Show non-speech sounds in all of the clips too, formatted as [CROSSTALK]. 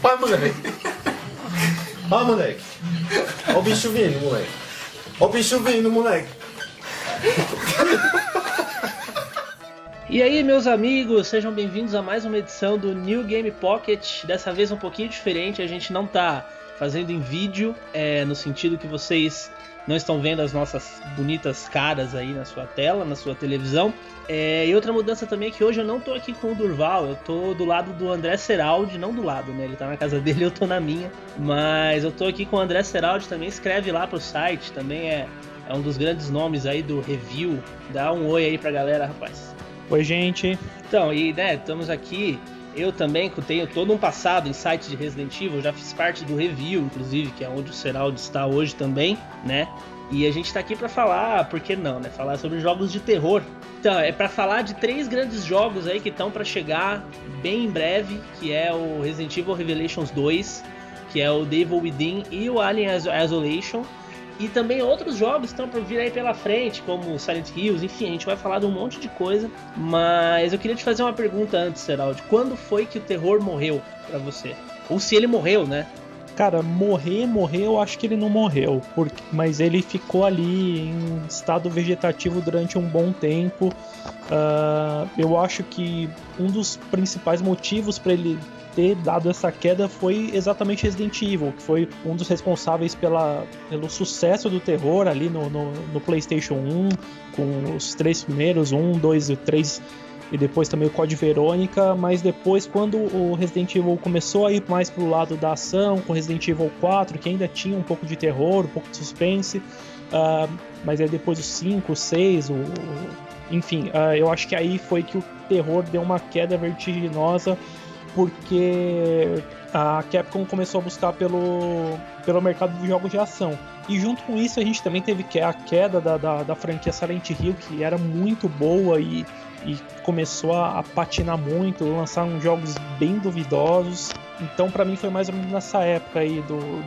Vai, moleque. Vai, moleque. Ó o bicho vindo, moleque. Ó o bicho vindo, moleque. E aí, meus amigos, sejam bem-vindos a mais uma edição do New Game Pocket. Dessa vez um pouquinho diferente, a gente não tá fazendo em vídeo, é, no sentido que vocês não estão vendo as nossas bonitas caras aí na sua tela, na sua televisão. É, e outra mudança também é que hoje eu não tô aqui com o Durval, eu tô do lado do André Seraldi, não do lado, né? Ele tá na casa [LAUGHS] dele, eu tô na minha. Mas eu tô aqui com o André Seraldi também, escreve lá pro site, também é, é um dos grandes nomes aí do review. Dá um oi aí pra galera, rapaz. Oi, gente. Então, e né, estamos aqui. Eu também tenho todo um passado em sites de Resident Evil, já fiz parte do review, inclusive, que é onde o Seraldi está hoje também, né? E a gente está aqui para falar, por que não, né? Falar sobre jogos de terror. Então, é para falar de três grandes jogos aí que estão para chegar bem em breve, que é o Resident Evil Revelations 2, que é o Devil Within e o Alien Isolation. E também outros jogos estão por vir aí pela frente, como Silent Hills, enfim, a gente vai falar de um monte de coisa. Mas eu queria te fazer uma pergunta antes, Seraldi. Quando foi que o terror morreu para você? Ou se ele morreu, né? Cara, morrer, morrer, eu acho que ele não morreu, porque, mas ele ficou ali em estado vegetativo durante um bom tempo. Uh, eu acho que um dos principais motivos para ele ter dado essa queda foi exatamente Resident Evil, que foi um dos responsáveis pela, pelo sucesso do terror ali no, no, no PlayStation 1, com os três primeiros, 1, 2 e 3 e depois também o Code Verônica, mas depois quando o Resident Evil começou a ir mais pro lado da ação, com Resident Evil 4, que ainda tinha um pouco de terror, um pouco de suspense, uh, mas aí depois o 5, o 6, o, o enfim, uh, eu acho que aí foi que o terror deu uma queda vertiginosa porque a Capcom começou a buscar pelo, pelo mercado de jogos de ação. E junto com isso a gente também teve a queda da, da, da franquia Silent Hill, que era muito boa e, e começou a, patinar muito, lançaram jogos bem duvidosos. Então para mim foi mais ou menos nessa época aí do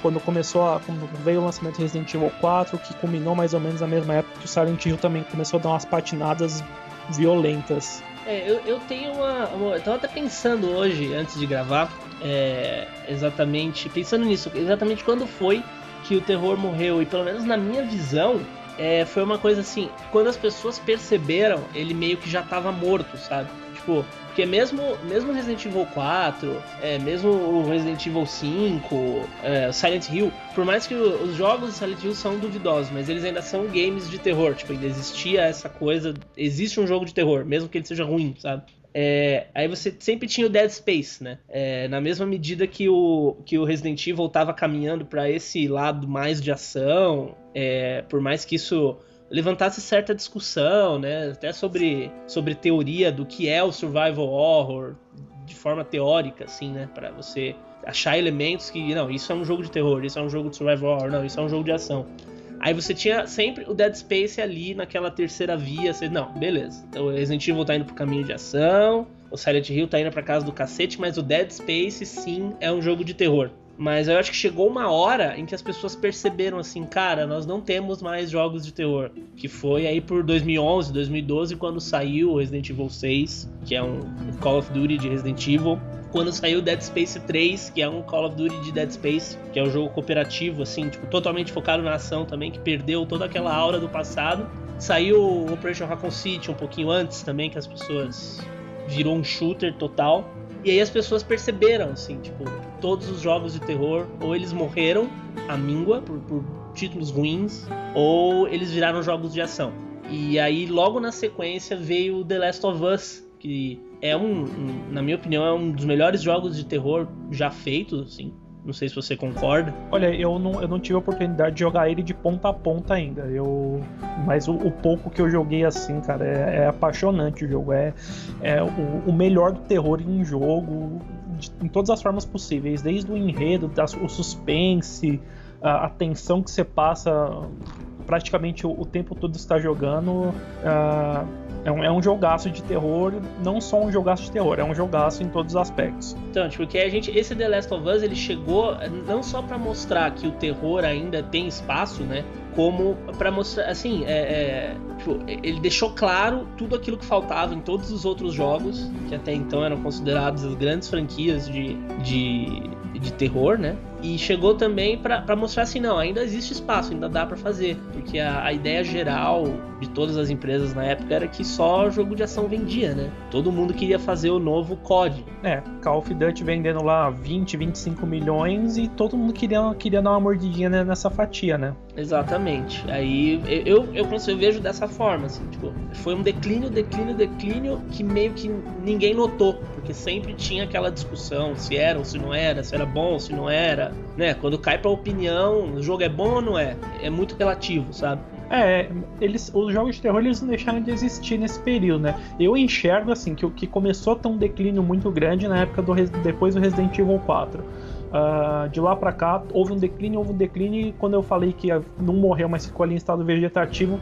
quando começou a, quando veio o lançamento do Resident Evil 4, que culminou mais ou menos na mesma época que o Silent Hill também começou a dar umas patinadas violentas. É, eu, eu tenho uma, uma. Eu tava até pensando hoje, antes de gravar, é, exatamente. Pensando nisso, exatamente quando foi que o terror morreu. E pelo menos na minha visão, é, foi uma coisa assim: quando as pessoas perceberam, ele meio que já tava morto, sabe? Tipo, porque mesmo, mesmo Resident Evil 4, é, mesmo o Resident Evil 5, é, Silent Hill, por mais que os jogos de Silent Hill são duvidosos, mas eles ainda são games de terror. Tipo, ainda existia essa coisa. Existe um jogo de terror, mesmo que ele seja ruim, sabe? É, aí você sempre tinha o Dead Space, né? É, na mesma medida que o, que o Resident Evil estava caminhando para esse lado mais de ação, é, por mais que isso levantasse certa discussão, né? Até sobre, sobre teoria do que é o survival horror, de forma teórica, assim, né? Para você achar elementos que, não, isso é um jogo de terror, isso é um jogo de survival horror, não, isso é um jogo de ação. Aí você tinha sempre o Dead Space ali naquela terceira via, você, não, beleza. Então o Resident Evil tá indo pro caminho de ação, o Silent Hill tá indo pra casa do cacete, mas o Dead Space sim é um jogo de terror. Mas eu acho que chegou uma hora em que as pessoas perceberam assim, cara, nós não temos mais jogos de terror. Que foi aí por 2011, 2012, quando saiu Resident Evil 6, que é um Call of Duty de Resident Evil. Quando saiu Dead Space 3, que é um Call of Duty de Dead Space, que é um jogo cooperativo, assim, tipo, totalmente focado na ação também, que perdeu toda aquela aura do passado. Saiu Operation Raccoon City um pouquinho antes também, que as pessoas virou um shooter total. E aí as pessoas perceberam, assim, tipo, todos os jogos de terror, ou eles morreram à míngua por, por títulos ruins, ou eles viraram jogos de ação. E aí, logo na sequência, veio The Last of Us, que é um, um, na minha opinião, é um dos melhores jogos de terror já feitos, assim. Não sei se você concorda. Olha, eu não, eu não tive a oportunidade de jogar ele de ponta a ponta ainda. Eu, mas o, o pouco que eu joguei assim, cara, é, é apaixonante o jogo. É, é o, o, melhor do terror em jogo, de, em todas as formas possíveis, desde o enredo, das, o suspense, a, a tensão que você passa praticamente o, o tempo todo está jogando. Uh, é um, é um jogaço de terror, não só um jogaço de terror, é um jogaço em todos os aspectos. Então, tipo, que a gente, esse The Last of Us, ele chegou não só para mostrar que o terror ainda tem espaço, né? Como para mostrar, assim, é, é, tipo, ele deixou claro tudo aquilo que faltava em todos os outros jogos, que até então eram considerados as grandes franquias de, de, de terror, né? E chegou também para mostrar assim, não, ainda existe espaço, ainda dá para fazer. Porque a, a, ideia geral de todas as empresas na época era que só jogo de ação vendia, né? Todo mundo queria fazer o novo COD. É, Call of Duty vendendo lá 20, 25 milhões e todo mundo queria, queria dar uma mordidinha nessa fatia, né? Exatamente. Aí eu, eu, eu, eu vejo dessa forma, assim, tipo, foi um declínio, declínio, declínio que meio que ninguém notou, porque sempre tinha aquela discussão se era ou se não era, se era bom, se não era, né? Quando cai pra opinião, o jogo é bom ou não é? É muito relativo, sabe? É, eles, os jogos de terror eles não deixaram de existir nesse período, né? Eu enxergo assim que o que começou a ter um declínio muito grande na época do depois do Resident Evil 4. Uh, de lá para cá houve um declínio, houve um declínio. E quando eu falei que não morreu, mas ficou ali em estado vegetativo,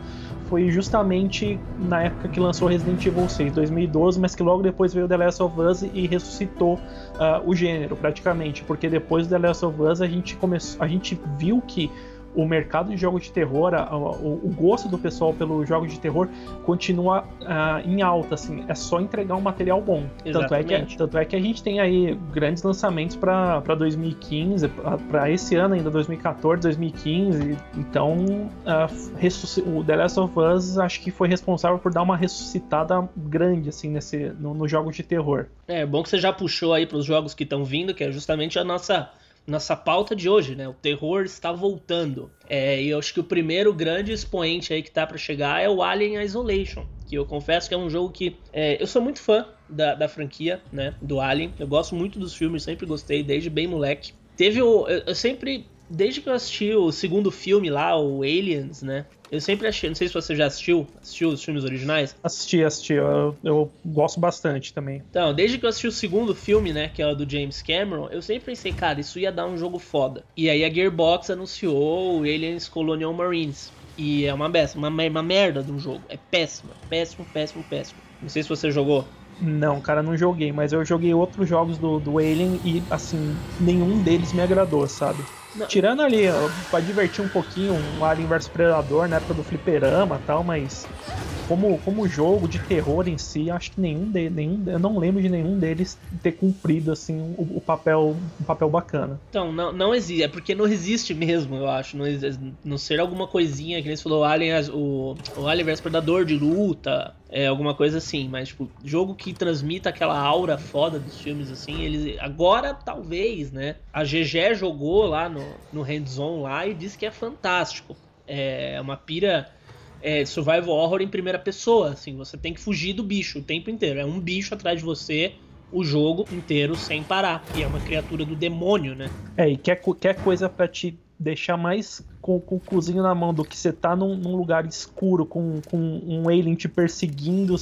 foi justamente na época que lançou Resident Evil 6, 2012, mas que logo depois veio The Last of Us e ressuscitou uh, o gênero praticamente, porque depois do The Last of Us a gente começou, a gente viu que o mercado de jogos de terror, a, a, o, gosto do pessoal pelos jogos de terror continua uh, em alta, assim, é só entregar um material bom. Tanto é, que, tanto é que a gente tem aí grandes lançamentos para 2015, para esse ano ainda, 2014, 2015. Então, uh, o The Last of Us acho que foi responsável por dar uma ressuscitada grande, assim, nesse, nos no jogos de terror. É bom que você já puxou aí para os jogos que estão vindo, que é justamente a nossa nossa pauta de hoje, né? O terror está voltando. É, e eu acho que o primeiro grande expoente aí que tá para chegar é o Alien Isolation, que eu confesso que é um jogo que é, eu sou muito fã da, da, franquia, né? Do Alien. Eu gosto muito dos filmes, sempre gostei desde bem moleque. Teve o, eu, eu sempre desde que eu assisti o segundo filme lá, o Aliens, né? Eu sempre achei, não sei se você já assistiu, assistiu os filmes originais? Assisti, assisti, eu, eu gosto bastante também. Então, desde que eu assisti o segundo filme, né, que é o do James Cameron, eu sempre pensei, cara, isso ia dar um jogo foda. E aí a Gearbox anunciou o Aliens Colonial Marines. E é uma, uma, uma merda de um jogo. É péssimo, péssimo, péssimo, péssimo. Não sei se você jogou. Não, cara, não joguei, mas eu joguei outros jogos do, do Alien e, assim, nenhum deles me agradou, sabe? Não. Tirando ali, pra divertir um pouquinho, um Alien vs Predador na época do fliperama e tal, mas como, como jogo de terror em si, acho que nenhum deles, nenhum, eu não lembro de nenhum deles ter cumprido assim o, o papel, um papel bacana. Então, não, não existe, é porque não existe mesmo, eu acho. Não, não ser alguma coisinha que você falou, Alien, o, o Alien vs Predador de luta, é, alguma coisa assim, mas tipo, jogo que transmita aquela aura foda dos filmes assim, eles agora talvez, né? A GG jogou lá no, no hands-on lá e disse que é fantástico. É uma pira é, survival horror em primeira pessoa, assim, você tem que fugir do bicho o tempo inteiro. É um bicho atrás de você o jogo inteiro sem parar. E é uma criatura do demônio, né? É, e quer, quer coisa para te deixar mais com, com o cozinho na mão do que você tá num, num, lugar escuro com, com um alien te perseguindo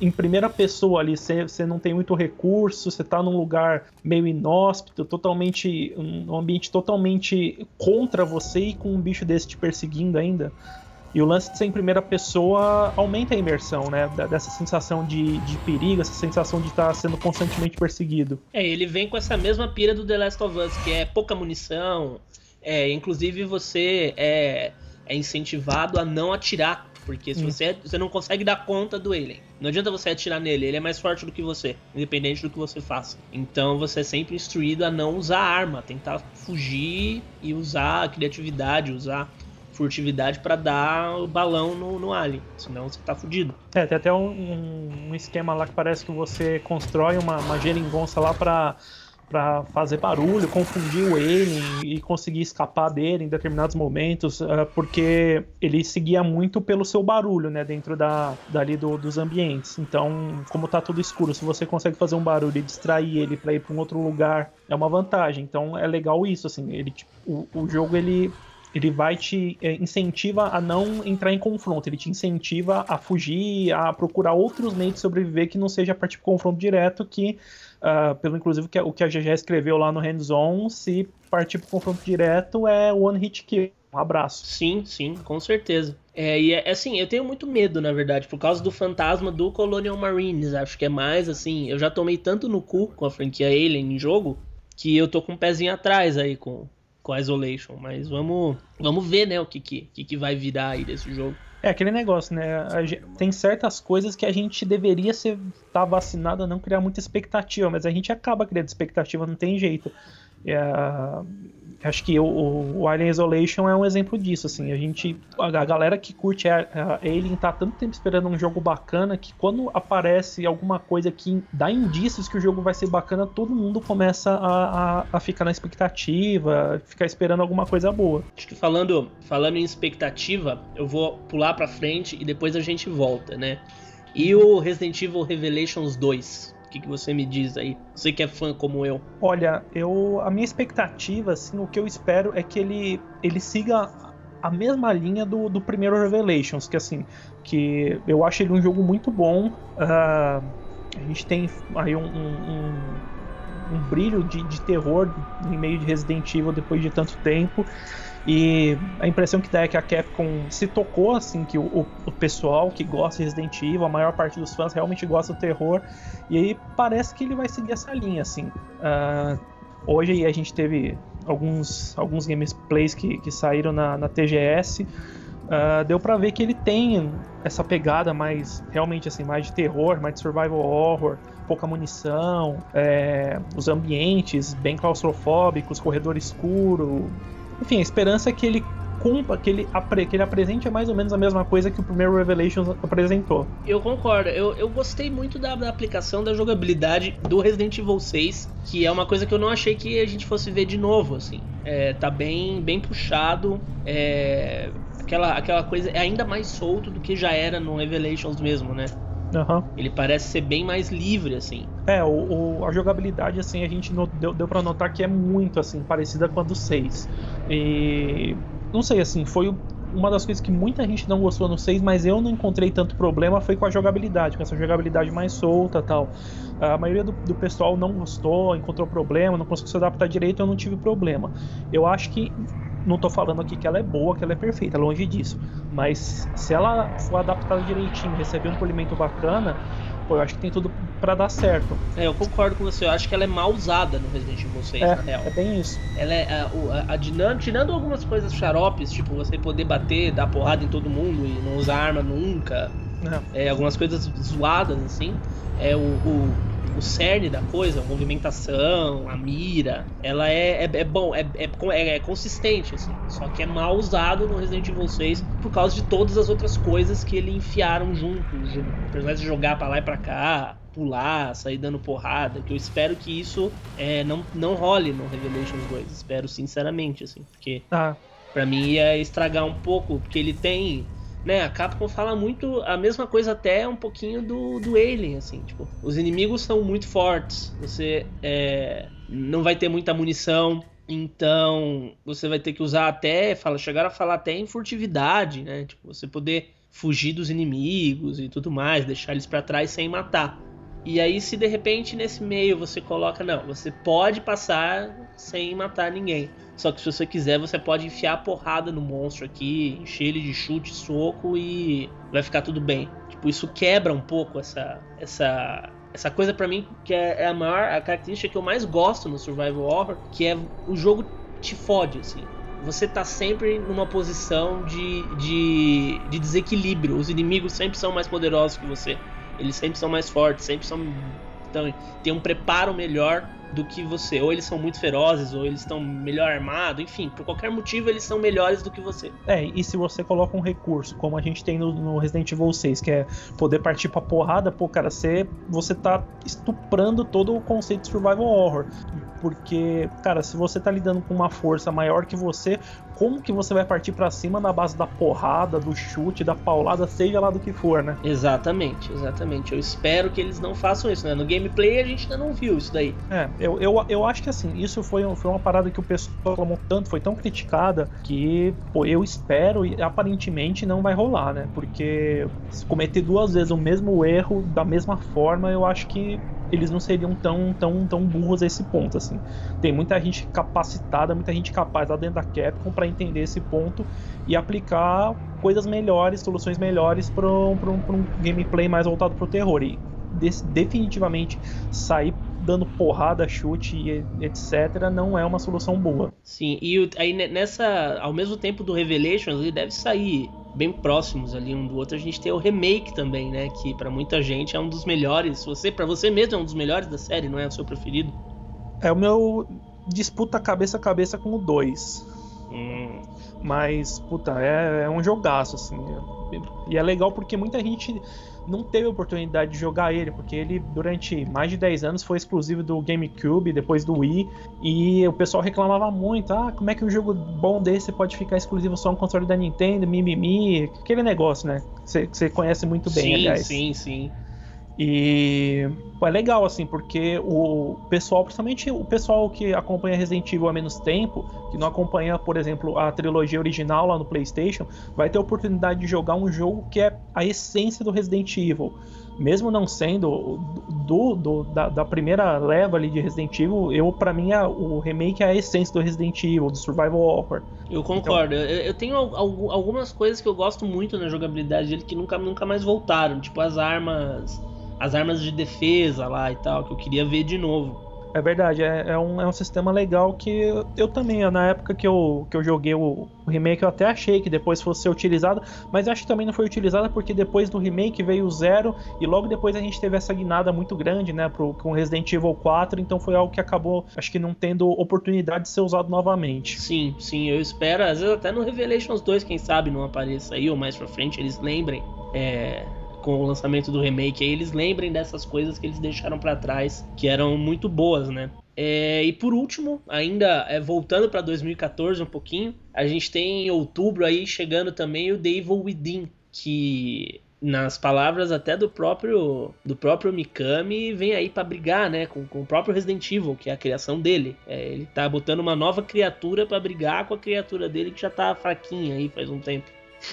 em primeira pessoa ali, você, não tem muito recurso, você tá num lugar meio inóspito, totalmente. um ambiente totalmente contra você e com um bicho desse te perseguindo ainda. E o lance de ser em primeira pessoa aumenta a imersão, né? Dessa sensação de, de perigo, essa sensação de estar sendo constantemente perseguido. É, ele vem com essa mesma pira do The Last of Us, que é pouca munição. É, inclusive você é, é incentivado a não atirar. Porque se hum. você, você não consegue dar conta do alien. Não adianta você atirar nele, ele é mais forte do que você, independente do que você faça. Então você é sempre instruído a não usar arma, tentar fugir e usar a criatividade, usar furtividade para dar o balão no, no alien, senão você tá fudido. É, tem até um, um esquema lá que parece que você constrói uma, uma geringonça lá para para fazer barulho, confundir o alien e conseguir escapar dele em determinados momentos, uh, porque ele seguia muito pelo seu barulho, né, dentro da, dali do, dos ambientes. Então, como tá tudo escuro, se você consegue fazer um barulho e distrair ele para ir para um outro lugar, é uma vantagem. Então, é legal isso, assim, ele, tipo, o, o jogo ele ele vai te é, incentiva a não entrar em confronto, ele te incentiva a fugir, a procurar outros meios de sobreviver que não seja partir de confronto direto, que, uh, pelo inclusive que, o que a GG escreveu lá no hands-on, se partir para confronto direto é one hit kill. Um abraço. Sim, sim, com certeza. É, e é assim, eu tenho muito medo, na verdade, por causa do fantasma do Colonial Marines. Acho que é mais assim. Eu já tomei tanto no cu com a franquia Alien em jogo que eu tô com um pezinho atrás aí com, com a Isolation, mas vamos, vamos ver, né, o que, que, que, que vai virar aí desse jogo. É aquele negócio, né? tem certas coisas que a gente deveria ser tá vacinado, não criar muita expectativa, mas a gente acaba criando expectativa, não tem jeito. É, acho que o, o Alien Isolation é um exemplo disso, assim, a gente, a, galera que curte a, a Alien tá tanto tempo esperando um jogo bacana que quando aparece alguma coisa que dá indícios que o jogo vai ser bacana, todo mundo começa a, a, a ficar na expectativa, ficar esperando alguma coisa boa. Acho que falando, falando em expectativa, eu vou pular pra frente e depois a gente volta, né? E o Resident Evil Revelations 2? O que, que você me diz aí? Você que é fã como eu. Olha, eu a minha expectativa, assim, o que eu espero é que ele, ele siga a mesma linha do, do primeiro Revelations, que assim, que eu acho ele um jogo muito bom. Uh, a gente tem aí um, um, um brilho de, de terror em meio de Resident Evil depois de tanto tempo. E a impressão que dá é que a Capcom se tocou, assim, que o, o pessoal que gosta de Resident Evil, a maior parte dos fãs realmente gosta do terror, e aí parece que ele vai seguir essa linha, assim. Uh, hoje a gente teve alguns, alguns gameplays que, que saíram na, na TGS, uh, ah, deu para ver que ele tem essa pegada mais, realmente assim, mais de terror, mais de survival horror, pouca munição, é, os ambientes bem claustrofóbicos, corredor escuro, enfim, a esperança é que ele cumpra, que ele, que ele apresente mais ou menos a mesma coisa que o primeiro Revelations apresentou. Eu concordo, eu, eu gostei muito da, da, aplicação da jogabilidade do Resident Evil 6, que é uma coisa que eu não achei que a gente fosse ver de novo, assim. É, tá bem, bem puxado, é, aquela, aquela coisa é ainda mais solto do que já era no Revelations mesmo, né? Uhum. Ele parece ser bem mais livre, assim. É, o, o a jogabilidade, assim, a gente deu, deu pra notar que é muito, assim, parecida com a do 6. E. Não sei, assim, foi uma das coisas que muita gente não gostou no 6, mas eu não encontrei tanto problema foi com a jogabilidade, com essa jogabilidade mais solta tal. A maioria do, do pessoal não gostou, encontrou problema, não conseguiu se adaptar direito, eu não tive problema. Eu acho que não tô falando aqui que ela é boa, que ela é perfeita, longe disso. Mas se ela for adaptada direitinho, receber um polimento bacana, pô, eu acho que tem tudo para dar certo. É, eu concordo com você. Eu acho que ela é mal usada no Resident Evil 6, é, na real. É bem isso. Ela é a, a, a dinâmica, tirando algumas coisas xaropes, tipo você poder bater, dar porrada em todo mundo e não usar arma nunca. É. é algumas coisas zoadas assim. É o, o o cerne da coisa, a movimentação, a mira, ela é, é, é bom, é, é, é, é, consistente, assim. Só que é mal usado no Resident Evil 6 por causa de todas as outras coisas que ele enfiaram junto. O personagem jogar para lá e pra cá, pular, sair dando porrada. Que eu espero que isso é, não, não role no Revelations 2. Espero sinceramente, assim. Porque ah. pra mim ia estragar um pouco, porque ele tem né, a Capcom fala muito a mesma coisa até um pouquinho do, do Alien, assim, tipo, os inimigos são muito fortes, você é, não vai ter muita munição, então você vai ter que usar até, fala, chegar a falar até em furtividade, né, tipo, você poder fugir dos inimigos e tudo mais, deixar eles para trás sem matar. E aí se de repente nesse meio você coloca, não, você pode passar sem matar ninguém. Só que se você quiser, você pode enfiar a porrada no monstro aqui, encher ele de chute, soco e vai ficar tudo bem. Tipo, isso quebra um pouco essa essa essa coisa para mim que é, é a maior a característica que eu mais gosto no survival horror, que é o jogo te fode assim. Você tá sempre numa posição de, de, de desequilíbrio. Os inimigos sempre são mais poderosos que você. Eles sempre são mais fortes, sempre são então, tem um preparo melhor do que você. Ou eles são muito ferozes, ou eles estão melhor armados, enfim, por qualquer motivo eles são melhores do que você. É, e se você coloca um recurso, como a gente tem no, no Resident Evil 6, que é poder partir pra porrada, pô, cara, você, você tá estuprando todo o conceito de survival horror. Porque, cara, se você tá lidando com uma força maior que você, como que você vai partir para cima na base da porrada, do chute, da paulada, seja lá do que for, né? Exatamente, exatamente. Eu espero que eles não façam isso, né? No gameplay a gente ainda não viu isso daí. É, eu, eu, eu acho que assim, isso foi, foi uma parada que o pessoal reclamou tanto, foi tão criticada, que, pô, eu espero e aparentemente não vai rolar, né? Porque se cometer duas vezes o mesmo erro da mesma forma, eu acho que eles não seriam tão, tão, tão burros a esse ponto, assim. Tem muita gente capacitada, muita gente capaz lá dentro da Capcom para entender esse ponto e aplicar coisas melhores, soluções melhores para um, um, gameplay mais voltado para o terror. E definitivamente sair dando porrada, chute e etc, não é uma solução boa. Sim, e aí nessa, ao mesmo tempo do Revelations, ele deve sair bem próximos ali um do outro. A gente tem o remake também, né, que para muita gente é um dos melhores. Você, para você mesmo é um dos melhores da série, não é o seu preferido? É o meu disputa cabeça a cabeça com o 2. Hum. Mas, puta, é, é um jogaço, assim. E é legal porque muita gente não teve oportunidade de jogar ele, porque ele durante mais de 10 anos foi exclusivo do GameCube, depois do Wii, e o pessoal reclamava muito: ah, como é que um jogo bom desse pode ficar exclusivo só no console da Nintendo, mimimi, aquele negócio, né? Que você conhece muito bem, sim, aliás. Sim, sim, sim. E é legal, assim, porque o pessoal, principalmente o pessoal que acompanha Resident Evil há menos tempo, que não acompanha, por exemplo, a trilogia original lá no PlayStation, vai ter a oportunidade de jogar um jogo que é a essência do Resident Evil. Mesmo não sendo do, do da, da, primeira leva ali de Resident Evil, eu para mim é, o remake é a essência do Resident Evil, do Survival Horror. Eu concordo. Então... Eu, eu, tenho algumas coisas que eu gosto muito na jogabilidade dele que nunca, nunca mais voltaram, tipo as armas as armas de defesa lá e tal, que eu queria ver de novo. É verdade, é, é, um, é um sistema legal que eu, eu, também, na época que eu, que eu joguei o, o, remake, eu até achei que depois fosse ser utilizado, mas acho que também não foi utilizado porque depois do remake veio o Zero e logo depois a gente teve essa guinada muito grande, né, pro, com Resident Evil 4, então foi algo que acabou, acho que não tendo oportunidade de ser usado novamente. Sim, sim, eu espero, às vezes até no Revelations 2, quem sabe não apareça aí, ou mais pra frente eles lembrem. É, com o lançamento do remake, aí eles lembrem dessas coisas que eles deixaram para trás, que eram muito boas, né? É, e por último, ainda é, voltando para 2014 um pouquinho, a gente tem em outubro aí chegando também o The Evil Within, que nas palavras até do próprio do próprio Mikami vem aí para brigar, né, com, com o próprio Resident Evil, que é a criação dele. É, ele tá botando uma nova criatura para brigar com a criatura dele que já tá fraquinha aí faz um tempo.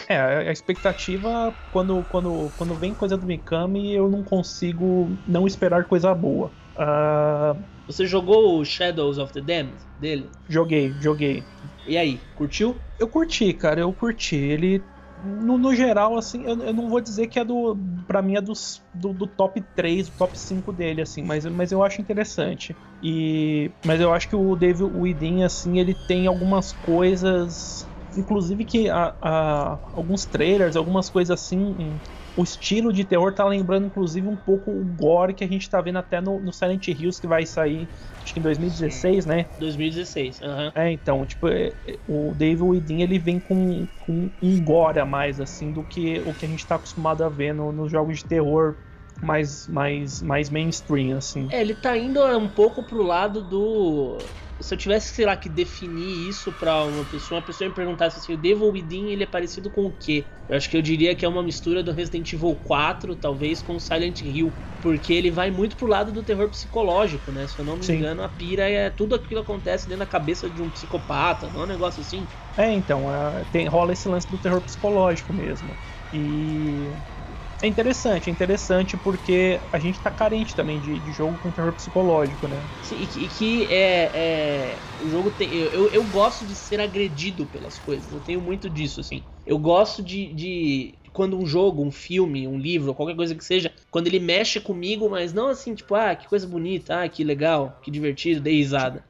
É, a expectativa, quando, quando, quando vem coisa do Mikami, eu não consigo não esperar coisa boa. Uh... Você jogou o Shadows of the Damned dele? Joguei, joguei. E aí, curtiu? Eu curti, cara, eu curti. Ele, no, no geral, assim, eu, eu, não vou dizer que é do. Pra mim é dos, do, do top 3, top 5 dele, assim, mas, mas eu acho interessante. E. Mas eu acho que o David Within, assim, ele tem algumas coisas inclusive que a, a, alguns trailers, algumas coisas assim, o estilo de terror tá lembrando inclusive um pouco o gore que a gente tá vendo até no, no Silent Hills que vai sair, acho que em 2016, Sim. né? 2016, aham. Uhum. É, então, tipo, é, é, o David Within ele vem com, com um gore a mais, assim, do que o que a gente tá acostumado a ver no, nos jogos de terror mais, mais, mais mainstream, assim. É, ele tá indo um pouco pro lado do se eu tivesse, sei lá, que definir isso para uma pessoa, uma pessoa me perguntasse assim, o Devil Within, ele é parecido com o quê? Eu acho que eu diria que é uma mistura do Resident Evil 4, talvez, com Silent Hill, porque ele vai muito pro lado do terror psicológico, né? Se eu não me Sim. engano, a pira é tudo aquilo que acontece dentro da cabeça de um psicopata, não é um negócio assim? É, então, é, tem, rola esse lance do terror psicológico mesmo. E é interessante, é interessante porque a gente tá carente também de, de jogo com terror psicológico, né? Sim, e que, e que é, é, o jogo tem. Eu, eu gosto de ser agredido pelas coisas, eu tenho muito disso, assim. Eu gosto de, de quando um jogo, um filme, um livro, qualquer coisa que seja, quando ele mexe comigo, mas não assim, tipo, ah, que coisa bonita, ah, que legal, que divertido, dei risada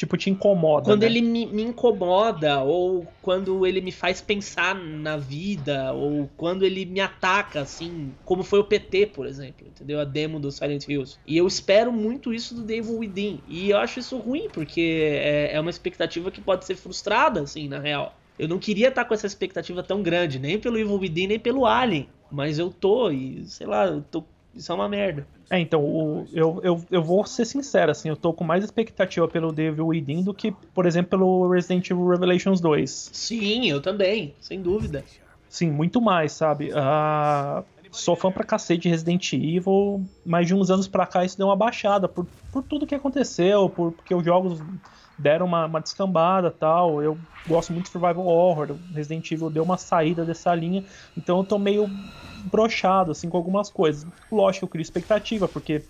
tipo, te incomoda. Quando né? ele me, me, incomoda, ou quando ele me faz pensar na vida, ou quando ele me ataca, assim, como foi o PT, por exemplo, entendeu? A demo do Silent Hills. E eu espero muito isso do Devil Within. E eu acho isso ruim, porque é, é uma expectativa que pode ser frustrada, assim, na real. Eu não queria estar com essa expectativa tão grande, nem pelo Evil Within, nem pelo Alien. Mas eu tô, e sei lá, eu tô isso é uma merda. É, então, o, eu, eu, eu vou ser sincero, assim, eu tô com mais expectativa pelo Devil Within do que, por exemplo, pelo Resident Evil Revelations 2. Sim, eu também, sem dúvida. Sim, muito mais, sabe? Ah, sou fã pra cacete de Resident Evil, mas de uns anos pra cá isso deu uma baixada por, por tudo que aconteceu, por, porque os jogos deram uma, uma descambada tal. Eu gosto muito de Survival Horror, Resident Evil deu uma saída dessa linha, então eu tô meio brochado assim com algumas coisas. Lógico, eu crio expectativa, porque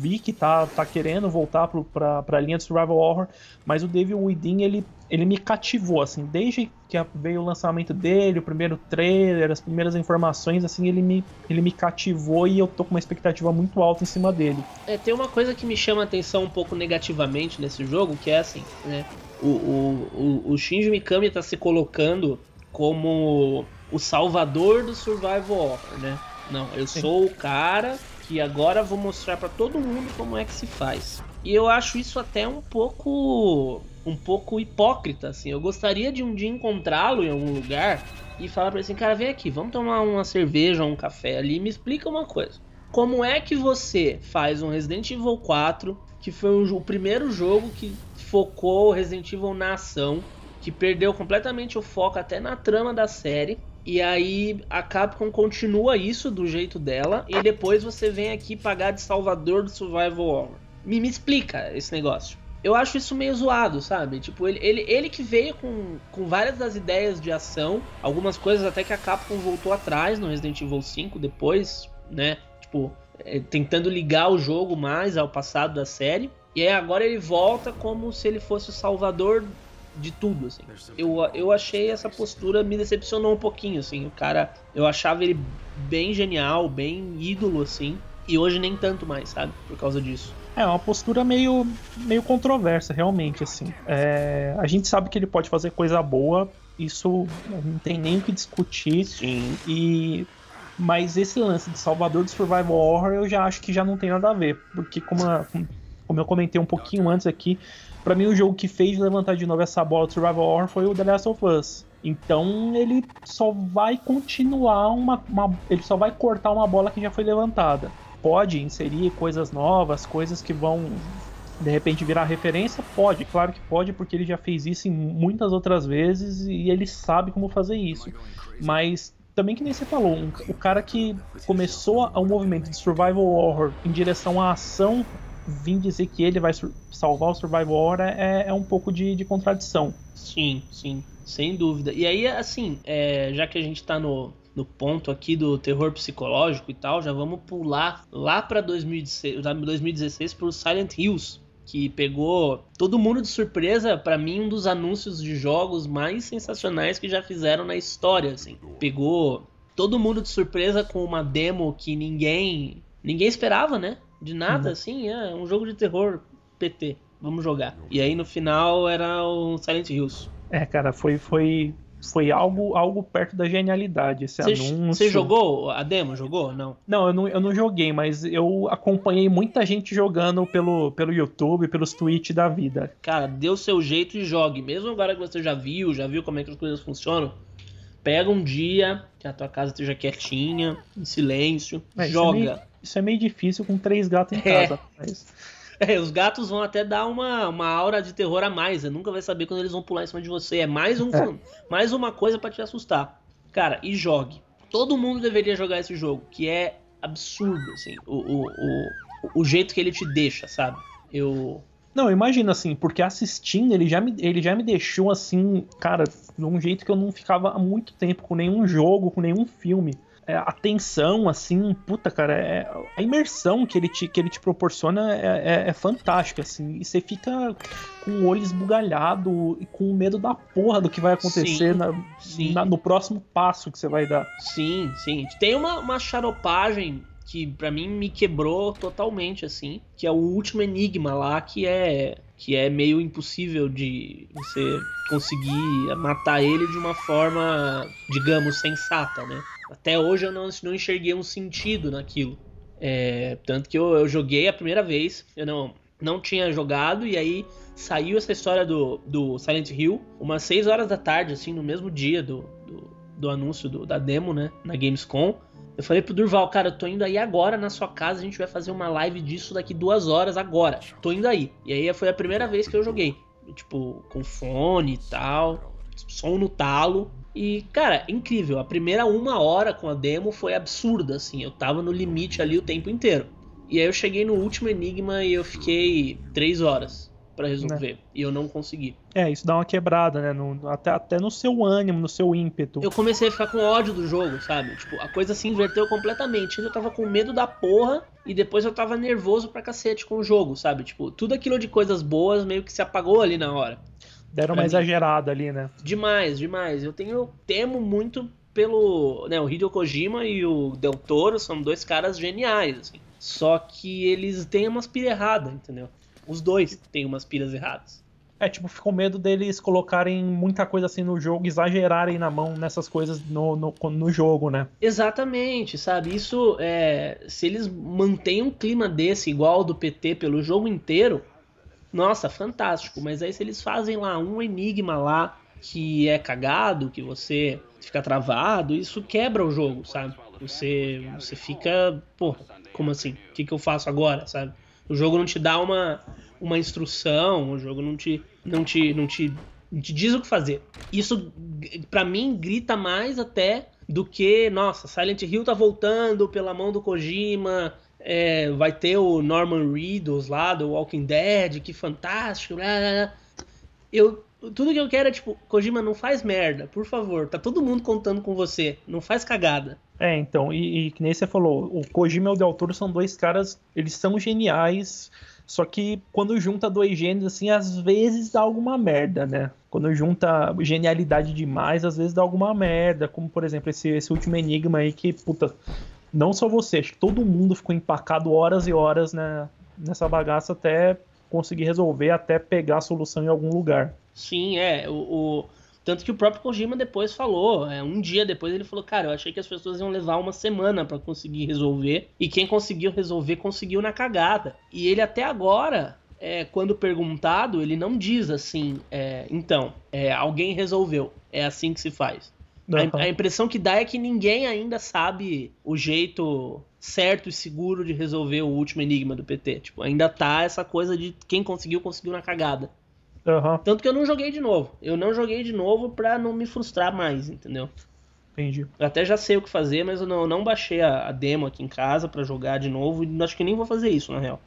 vi que tá, tá querendo voltar pro, pra, pra linha de survival horror, mas o Devil Within, ele, ele me cativou, assim, desde que veio o lançamento dele, o primeiro trailer, as primeiras informações, assim, ele me, ele me cativou e eu tô com uma expectativa muito alta em cima dele. É, tem uma coisa que me chama a atenção um pouco negativamente nesse jogo, que é assim, né, o, o, o, o Shinji Mikami tá se colocando como o salvador do survival horror, né? Não, eu Sim. sou o cara que agora vou mostrar para todo mundo como é que se faz. E eu acho isso até um pouco um pouco hipócrita, assim. Eu gostaria de um dia encontrá-lo em algum lugar e falar para ele assim, cara, vem aqui, vamos tomar uma cerveja ou um café ali, me explica uma coisa. Como é que você faz um Resident Evil 4, que foi um, o primeiro jogo que focou Resident Evil na ação, que perdeu completamente o foco até na trama da série, e aí a Capcom continua isso do jeito dela. E depois você vem aqui pagar de salvador do Survival Horror. Me, me explica esse negócio. Eu acho isso meio zoado, sabe? Tipo, ele, ele, ele que veio com, com várias das ideias de ação, algumas coisas até que a Capcom voltou atrás no Resident Evil 5 depois, né? Tipo, é, tentando ligar o jogo mais ao passado da série. E aí agora ele volta como se ele fosse o salvador de tudo, assim. Eu, eu achei essa postura, me decepcionou um pouquinho, assim. O cara, eu achava ele bem genial, bem ídolo, assim. E hoje nem tanto mais, sabe? Por causa disso. É uma postura meio, meio controversa, realmente, assim. É, a gente sabe que ele pode fazer coisa boa, isso não tem nem o que discutir. Sim. E mas esse lance de Salvador do Survival Horror eu já acho que já não tem nada a ver, porque como, a, como eu comentei um pouquinho antes aqui, para mim o jogo que fez levantar de novo essa bola do Survival Horror foi o The Last of Us. Então ele só vai continuar uma, uma, ele só vai cortar uma bola que já foi levantada. Pode inserir coisas novas, coisas que vão de repente virar referência? Pode, claro que pode, porque ele já fez isso muitas outras vezes e ele sabe como fazer isso. Mas também que nem você falou, um, o cara que começou o movimento de survival horror em direção à ação vir dizer que ele vai salvar o Survival Horror é, é um pouco de, de, contradição. Sim, sim, sem dúvida. E aí, assim, é, já que a gente tá no, no ponto aqui do terror psicológico e tal, já vamos pular lá pra 2016, 2016 pro Silent Hills. Que pegou todo mundo de surpresa, para mim, um dos anúncios de jogos mais sensacionais que já fizeram na história. Assim. Pegou todo mundo de surpresa com uma demo que ninguém ninguém esperava, né? De nada, uhum. assim, é um jogo de terror PT. Vamos jogar. E aí no final era o Silent Hills. É, cara, foi, foi, foi algo, algo perto da genialidade esse cê, anúncio. Você jogou a demo? Jogou? Não? Não eu, não, eu não joguei, mas eu acompanhei muita gente jogando pelo, pelo YouTube, pelos tweets da vida. Cara, dê o seu jeito e jogue. Mesmo agora que você já viu, já viu como é que as coisas funcionam, pega um dia que a tua casa esteja quietinha, em silêncio, é, joga. Isso é meio difícil com três gatos em é. casa. Mas... [LAUGHS] É, os gatos vão até dar uma, uma aura de terror a mais. Você nunca vai saber quando eles vão pular em cima de você. É mais, um, é. mais uma coisa para te assustar. Cara, e jogue. Todo mundo deveria jogar esse jogo, que é absurdo, assim, o, o, o, o jeito que ele te deixa, sabe? Eu. Não, imagina assim, porque assistindo ele já me, ele já me deixou assim, cara, de um jeito que eu não ficava há muito tempo com nenhum jogo, com nenhum filme é, a tensão, assim, puta, cara, é, a imersão que ele te, que ele te proporciona é, é, é fantástica, assim, e você fica com o olho esbugalhado e com medo da porra do que vai acontecer sim, na, sim. Na, no próximo passo que você vai dar. Sim, sim. Tem uma, uma charopagem que para mim me quebrou totalmente, assim, que é o último enigma lá, que é que é meio impossível de você conseguir matar ele de uma forma, digamos, sensata, né? Até hoje eu não, não enxerguei um sentido naquilo. É, tanto que eu, eu, joguei a primeira vez, eu não, não tinha jogado, e aí saiu essa história do, do Silent Hill, umas 6 horas da tarde, assim, no mesmo dia do, do, do anúncio do, da demo, né? Na Gamescom. Eu falei pro Durval, cara, eu tô indo aí agora na sua casa, a gente vai fazer uma live disso daqui duas horas agora. Tô indo aí. E aí foi a primeira vez que eu joguei. Tipo, com fone e tal, som no talo. E, cara, incrível. A primeira uma hora com a demo foi absurda, assim. Eu tava no limite ali o tempo inteiro. E aí eu cheguei no último enigma e eu fiquei três horas. Pra resolver. E eu não consegui. É, isso dá uma quebrada, né? No- até, até no seu ânimo, no seu ímpeto. Eu comecei a ficar com ódio do jogo, sabe? Tipo, a coisa se inverteu completamente. Eu tava com medo da porra e depois eu tava nervoso pra cacete com o jogo, sabe? Tipo, tudo aquilo de coisas boas meio que se apagou ali na hora. Deram pra uma mim. exagerada ali, né? Demais, demais. Eu tenho temo muito pelo, né, o Hideo Kojima e o Del Toro são dois caras geniais, assim. Só que eles têm umas piras erradas, entendeu? Os dois têm umas piras erradas. É, tipo, ficou medo deles colocarem muita coisa assim no jogo, exagerarem na mão nessas coisas no, no, no jogo, né? Exatamente, sabe? Isso é. Se eles mantêm um clima desse igual ao do PT pelo jogo inteiro, nossa, fantástico. Mas aí se eles fazem lá um enigma lá que é cagado, que você fica travado, isso quebra o jogo, sabe? Você, você fica, pô, como assim? O que, que eu faço agora, sabe? O jogo não te dá uma, uma instrução, o jogo não te, não te, não te, não te diz o que fazer. Isso, pra mim, grita mais até do que, nossa, Silent Hill tá voltando pela mão do Kojima, é, vai ter o Norman Reedus lá do Walking Dead, que fantástico, blá, blá, blá. Eu, tudo que eu quero é tipo, Kojima, não faz merda, por favor, tá todo mundo contando com você, não faz cagada. É, então, e, e que nem você falou, o Kojima e o Del Toro são dois caras, eles são geniais, só que quando junta dois gênios, assim, às vezes dá alguma merda, né? Quando junta genialidade demais, às vezes dá alguma merda, como por exemplo esse, esse último enigma aí que, puta, não só você, acho que todo mundo ficou empacado horas e horas né, nessa bagaça até conseguir resolver, até pegar a solução em algum lugar. Sim, é. O, o- Tanto que o próprio Kojima depois falou, é, um dia depois ele falou, cara, eu achei que as pessoas iam levar uma semana pra conseguir resolver, e quem conseguiu resolver conseguiu na cagada. E ele até agora, é, quando perguntado, ele não diz assim, é, então, é, alguém resolveu, é assim que se faz. A, a impressão que dá é que ninguém ainda sabe o jeito certo e seguro de resolver o último enigma do PT. Tipo, ainda tá essa coisa de quem conseguiu, conseguiu na cagada. Aham, Tanto que eu não joguei de novo. Eu não joguei de novo pra não me frustrar mais, entendeu? entendi. Eu até já sei o que fazer, mas eu não, não baixei a, a demo aqui em casa pra jogar de novo e acho que nem vou fazer isso, na real.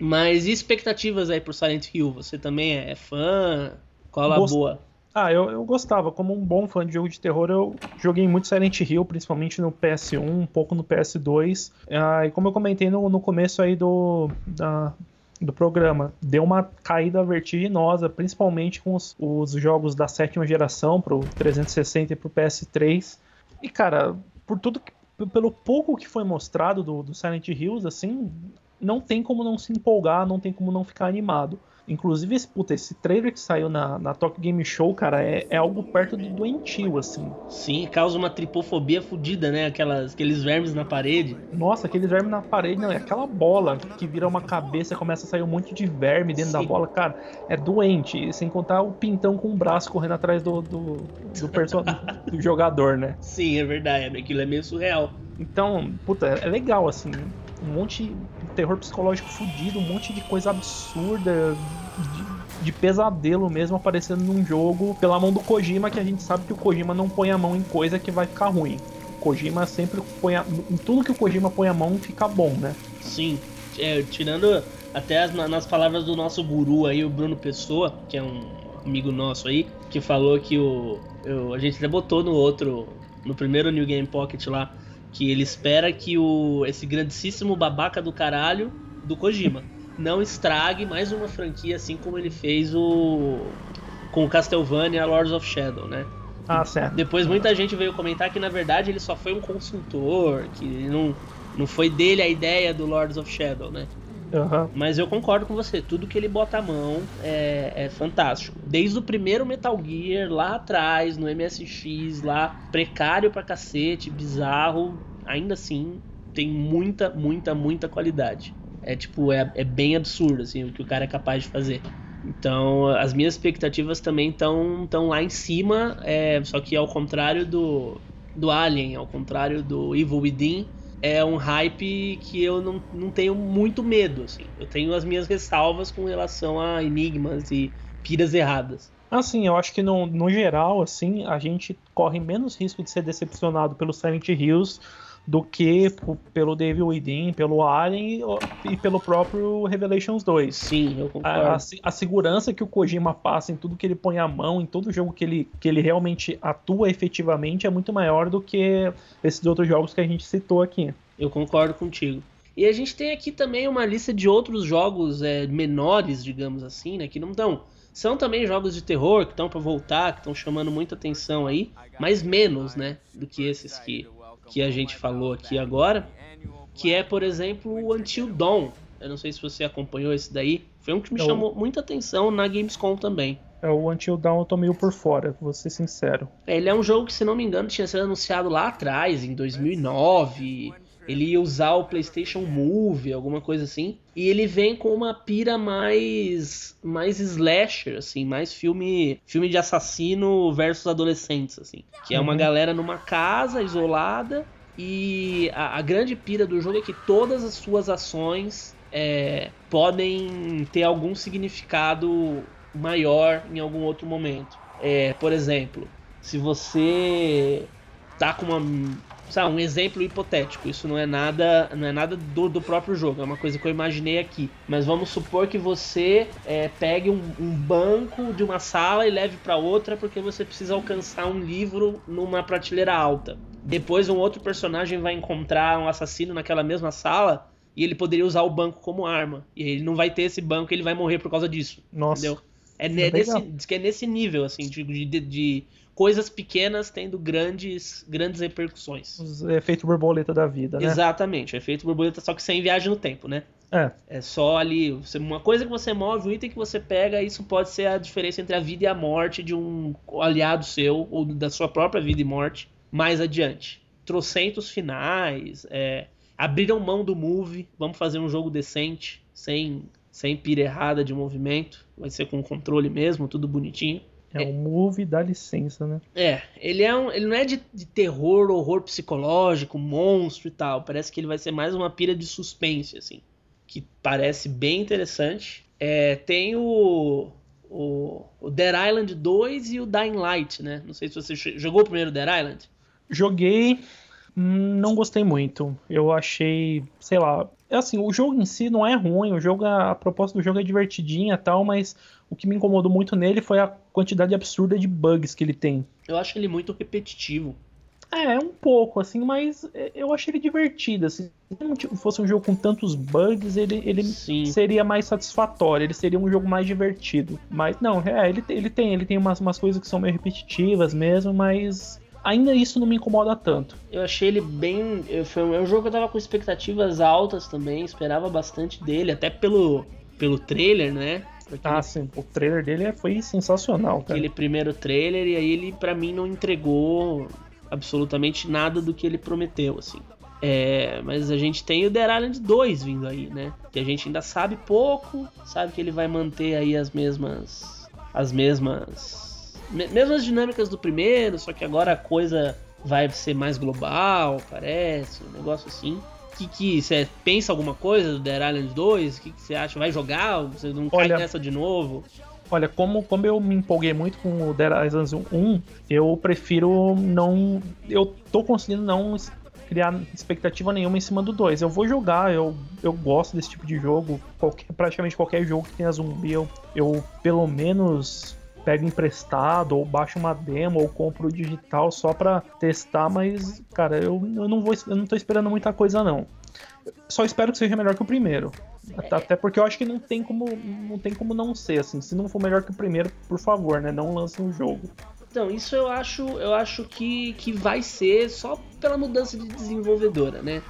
Mas e expectativas aí pro Silent Hill? Você também é fã? Qual a Gost- boa? Ah, eu, eu gostava. Como um bom fã de jogo de terror, eu joguei muito Silent Hill, principalmente no PS1, um pouco no PS2. Ah, e como eu comentei no, no começo aí do, da- do programa, deu uma caída vertiginosa, principalmente com os, os jogos da sétima geração, pro 360 e pro PS3. E, cara, por tudo que- pelo pouco que foi mostrado do, do Silent Hills, assim, não tem como não se empolgar, não tem como não ficar animado. Inclusive, esse, puta, esse trailer que saiu na, na Tokyo Game Show, cara, é, é algo perto do doentio, assim. Sim, causa uma tripofobia fodida, né? Aquelas, aqueles vermes na parede. Nossa, aqueles vermes na parede, não, é aquela bola que vira uma cabeça e começa a sair um monte de verme dentro da Sim. bola, cara, é doente. Sem contar o pintão com o braço correndo atrás do, do, do, perso- [LAUGHS] do jogador, né? Sim, é verdade. Aquilo é meio surreal. Então, puta, é legal, assim. Um monte terror psicológico fudido, um monte de coisa absurda, de, de pesadelo mesmo aparecendo num jogo pela mão do Kojima, que a gente sabe que o Kojima não põe a mão em coisa que vai ficar ruim. O Kojima sempre põe a, em tudo que o Kojima põe a mão fica bom, né? Sim, é, tirando até as, nas palavras do nosso guru aí, o Bruno Pessoa, que é um amigo nosso aí, que falou que o. eu- a gente até botou no outro. No primeiro New Game Pocket lá, que ele espera que o esse grandíssimo babaca do caralho do Kojima [LAUGHS] não estrague mais uma franquia assim como ele fez o. com o Castlevania Lords of Shadow, né? Ah, certo. Depois muita gente veio comentar que na verdade ele só foi um consultor, que não, não foi dele a ideia do Lords of Shadow, né? Aham. Mas eu concordo com você, tudo que ele bota a mão é, é fantástico. Desde o primeiro Metal Gear, lá atrás, no MSX, lá, precário pra cacete, bizarro, ainda assim tem muita, muita, muita qualidade. É tipo, é, é bem absurdo assim, o que o cara é capaz de fazer. Então, as minhas expectativas também estão tão lá em cima, é, só que ao contrário do, do Alien, ao contrário do Evil Within, é um hype que eu não, não tenho muito medo, assim. Eu tenho as minhas ressalvas com relação a enigmas e piras erradas. Assim, eu acho que no, no geral, assim, a gente corre menos risco de ser decepcionado pelo Silent Hills do que pelo Devil Within, pelo Alien e, pelo próprio Revelations 2. Sim, eu concordo. A, a, a, segurança que o Kojima passa em tudo que ele põe a mão, em todo jogo que ele, que ele realmente atua efetivamente, é muito maior do que esses outros jogos que a gente citou aqui. Eu concordo contigo. E a gente tem aqui também uma lista de outros jogos é, menores, digamos assim, né, que não estão são também jogos de terror que estão para voltar, que estão chamando muita atenção aí, mas menos, né, do que esses que que a gente falou aqui agora, que é, por exemplo, o Until Dawn. Eu não sei se você acompanhou esse daí. Foi um que me é chamou muita atenção na Gamescom também. É, o Until Dawn eu tô meio por fora, vou ser sincero. É, ele é um jogo que, se não me engano, tinha sido anunciado lá atrás, em 2009. Ele ia usar o PlayStation Move, alguma coisa assim. E ele vem com uma pira mais mais slasher, assim, mais filme filme de assassino versus adolescentes, assim. Que é uma uhum. galera numa casa isolada e a, a, grande pira do jogo é que todas as suas ações é, podem ter algum significado maior em algum outro momento. É, por exemplo, se você tá com uma sabe, um exemplo hipotético. Isso não é nada, não é nada do, do próprio jogo, é uma coisa que eu imaginei aqui. Mas vamos supor que você é, pegue um, um, banco de uma sala e leve para outra porque você precisa alcançar um livro numa prateleira alta. Depois um outro personagem vai encontrar um assassino naquela mesma sala e ele poderia usar o banco como arma. E ele não vai ter esse banco, ele vai morrer por causa disso. Nossa. Entendeu? É, nesse, diz que é nesse nível, assim, de, de, de coisas pequenas tendo grandes, grandes repercussões. Os efeitos borboleta da vida, né? Exatamente, o efeito borboleta, só que sem viagem no tempo, né? É. É só ali, uma coisa que você move, um item que você pega, isso pode ser a diferença entre a vida e a morte de um aliado seu, ou da sua própria vida e morte, mais adiante. Trocentos finais, é, abriram mão do move, vamos fazer um jogo decente, sem, sem pira errada de movimento, vai ser com controle mesmo, tudo bonitinho. É um move dá licença, né? É, ele é um, ele não é de, de, terror, horror psicológico, monstro e tal. Parece que ele vai ser mais uma pira de suspense, assim. Que parece bem interessante. É, tem o, o, o Dead Island 2 e o Dying Light, né? Não sei se você jogou o primeiro Dead Island. Joguei, não gostei muito. Eu achei, sei lá, é assim, o jogo em si não é ruim, o jogo, a proposta do jogo é divertidinha e tal, mas o que me incomodou muito nele foi a quantidade absurda de bugs que ele tem. Eu acho ele muito repetitivo. É, um pouco, assim, mas eu achei ele divertido, assim. Se não fosse um jogo com tantos bugs, ele, ele seria mais satisfatório, ele seria um jogo mais divertido. Mas, não, é, ele, ele tem, ele tem umas, umas coisas que são meio repetitivas mesmo, mas ainda isso não me incomoda tanto. Eu achei ele bem. Foi um, é um jogo que eu tava com expectativas altas também, esperava bastante dele, até pelo, pelo trailer, né? Porque ah, sim, o trailer dele foi sensacional, cara. Aquele primeiro trailer, e aí ele, para mim, não entregou absolutamente nada do que ele prometeu, assim. É, mas a gente tem o Dead Island 2 vindo aí, né? Que a gente ainda sabe pouco, sabe que ele vai manter aí as mesmas. As mesmas. Mesmas dinâmicas do primeiro, só que agora a coisa vai ser mais global, parece, um negócio assim que, você pensa alguma coisa do Dead Island 2? O que, você acha? Vai jogar? Você não Olha, cai nessa de novo? Olha, como, como eu me empolguei muito com o Dead Island 1, eu prefiro não. Eu tô conseguindo não criar expectativa nenhuma em cima do 2. Eu vou jogar, eu, eu gosto desse tipo de jogo. Qualquer, praticamente qualquer jogo que tenha zumbi, eu, eu pelo menos pego emprestado ou baixo uma demo ou compro digital só para testar, mas cara, eu, eu não vou eu não tô esperando muita coisa não. Só espero que seja melhor que o primeiro. Até porque eu acho que não tem como não tem como não ser assim. Se não for melhor que o primeiro, por favor, né, não lancem o jogo. Então, isso eu acho, eu acho que, que vai ser só pela mudança de desenvolvedora, né?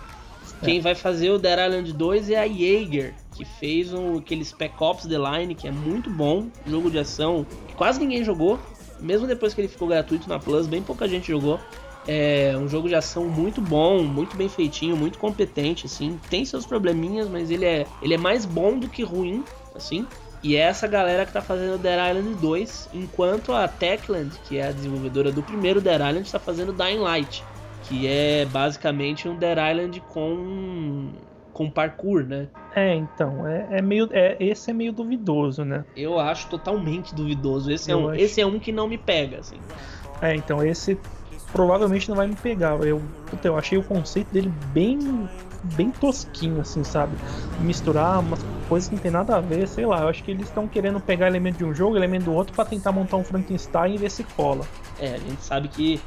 Quem é. vai fazer o Dead Island 2 é a Jaeger, que fez um, aquele Spec Ops The Line, que é muito bom, jogo de ação que quase ninguém jogou, mesmo depois que ele ficou gratuito na Plus, bem pouca gente jogou. É um jogo de ação muito bom, muito bem feitinho, muito competente, assim. Tem seus probleminhas, mas ele é, ele é mais bom do que ruim, assim. E é essa galera que tá fazendo Dead Island 2, enquanto a Techland, que é a desenvolvedora do primeiro Dead Island, está fazendo Dying Light, que é basicamente um Dead Island com com parkour, né? É, então, é, é meio. É, esse é meio duvidoso, né? Eu acho totalmente duvidoso. Esse, é um, acho... esse é um que não me pega, assim. É, então, esse provavelmente não vai me pegar. Eu, puta, eu achei o conceito dele bem bem tosquinho, assim, sabe? Misturar umas coisas que não tem nada a ver, sei lá. Eu acho que eles estão querendo pegar elemento de um jogo, elemento do outro, para tentar montar um Frankenstein e ver se cola. É, a gente sabe que,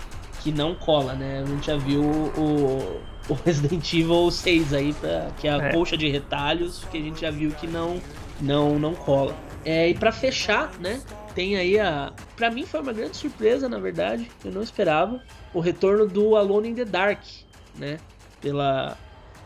que não cola, né? A gente já viu o, o Resident Evil 6 aí, pra, que é a é. colcha de retalhos, que a gente já viu que não, não, não cola. É, e para fechar, né? Tem aí a. Pra mim foi uma grande surpresa, na verdade. Eu não esperava. O retorno do Alone in the Dark, né? Pela,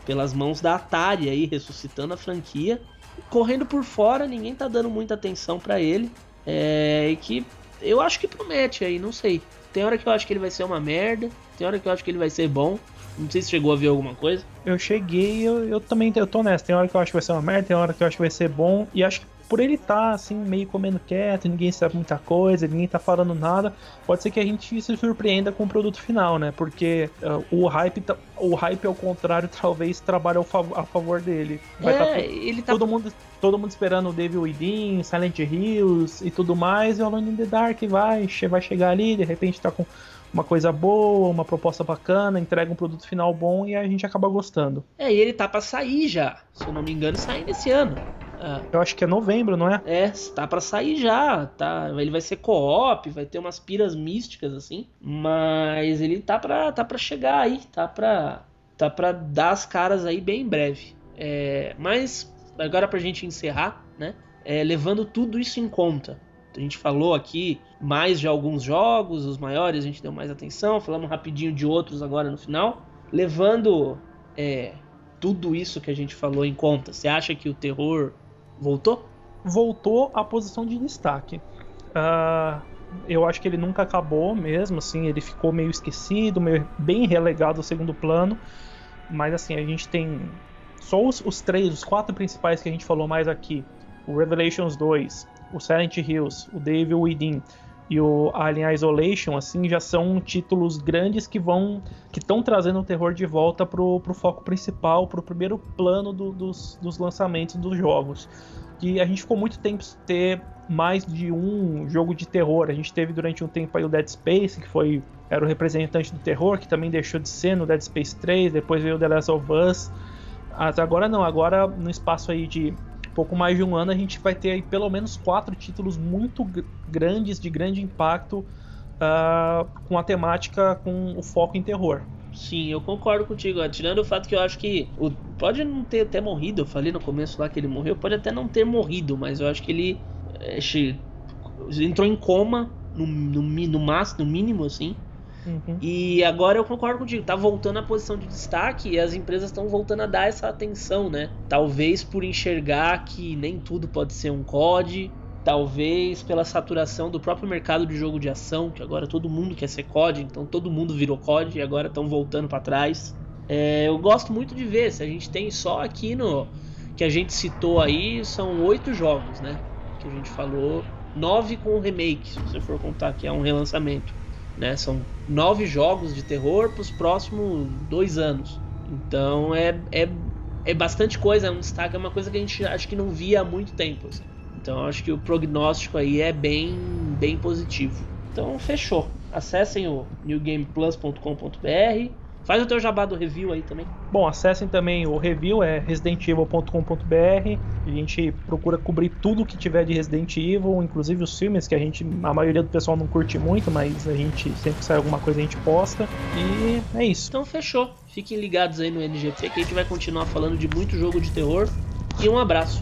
pelas mãos da Atari aí, ressuscitando a franquia. Correndo por fora, ninguém tá dando muita atenção para ele. É, e que eu acho que promete aí, não sei. Tem hora que eu acho que ele vai ser uma merda, tem hora que eu acho que ele vai ser bom. Não sei se chegou a ver alguma coisa. Eu cheguei, eu, eu também eu tô nessa. Tem hora que eu acho que vai ser uma merda, tem hora que eu acho que vai ser bom. E acho que por ele estar tá, assim, meio comendo quieto, ninguém sabe muita coisa, ninguém tá falando nada, pode ser que a gente se surpreenda com o produto final, né? Porque uh, o hype, tá, o hype ao contrário, [LAUGHS] talvez trabalhe a favor dele. Vai é, tá, ele tá... todo mundo todo mundo esperando o Devil Within, Silent Hills e tudo mais, e o Alone in the Dark vai, vai chegar ali, de repente tá com uma coisa boa, uma proposta bacana, entrega um produto final bom e a gente acaba gostando. É, e ele tá para sair já, se eu não me engano, saindo esse ano. Ah. Eu acho que é novembro, não é? É, tá para sair já, tá? Ele vai ser co-op, vai ter umas piras místicas assim, mas ele tá para tá para chegar aí, tá para tá para dar as caras aí bem em breve. É, mas agora pra gente encerrar, né? É, levando tudo isso em conta. A gente falou aqui mais de alguns jogos, os maiores a gente deu mais atenção, falamos rapidinho de outros agora no final. Levando é, tudo isso que a gente falou em conta, você acha que o terror voltou? Voltou à posição de destaque. Uh, eu acho que ele nunca acabou mesmo, assim, ele ficou meio esquecido, meio, bem relegado ao segundo plano. Mas assim, a gente tem só os, os três, os quatro principais que a gente falou mais aqui: o Revelations 2, o Silent Hills, o Devil Within e o Alien Isolation, assim, já são títulos grandes que vão que estão trazendo o terror de volta pro, pro foco principal, pro primeiro plano do, dos, dos lançamentos dos jogos. Que a gente ficou muito tempo sem ter mais de um jogo de terror. A gente teve durante um tempo aí o Dead Space, que foi era o representante do terror, que também deixou de ser no Dead Space 3, depois veio o The Last of Us. Mas agora não, agora no espaço aí de pouco mais de um ano, a gente vai ter aí pelo menos quatro títulos muito grandes, de grande impacto, uh, com a temática, com o foco em terror. Sim, eu concordo contigo. Tirando o fato que eu acho que o, pode não ter até morrido, eu falei no começo lá que ele morreu, pode até não ter morrido, mas eu acho que ele é, entrou em coma no, no, no máximo, no mínimo assim. Uhum. E agora eu concordo contigo, tá voltando à posição de destaque e as empresas estão voltando a dar essa atenção, né? Talvez por enxergar que nem tudo pode ser um COD, talvez pela saturação do próprio mercado de jogo de ação, que agora todo mundo quer ser COD, então todo mundo virou COD e agora estão voltando para trás. É, eu gosto muito de ver, se a gente tem só aqui no que a gente citou aí, são oito jogos, né? Que a gente falou, nove com remake, se você for contar que é um relançamento. Né? São nove jogos de terror para os próximos dois anos. Então é, é, é bastante coisa, é um destaque, é uma coisa que a gente acho que não via há muito tempo. Assim. Então acho que o prognóstico aí é bem, bem positivo. Então fechou. Acessem o newgameplus.com.br Faz o teu jabá do review aí também. Bom, acessem também o review, é residentevil.com.br. A gente procura cobrir tudo que tiver de Resident Evil, inclusive os filmes que a gente, a maioria do pessoal não curte muito, mas a gente sempre que sai alguma coisa a gente posta. E é isso. Então fechou. Fiquem ligados aí no NGP que a gente vai continuar falando de muito jogo de terror. E um abraço.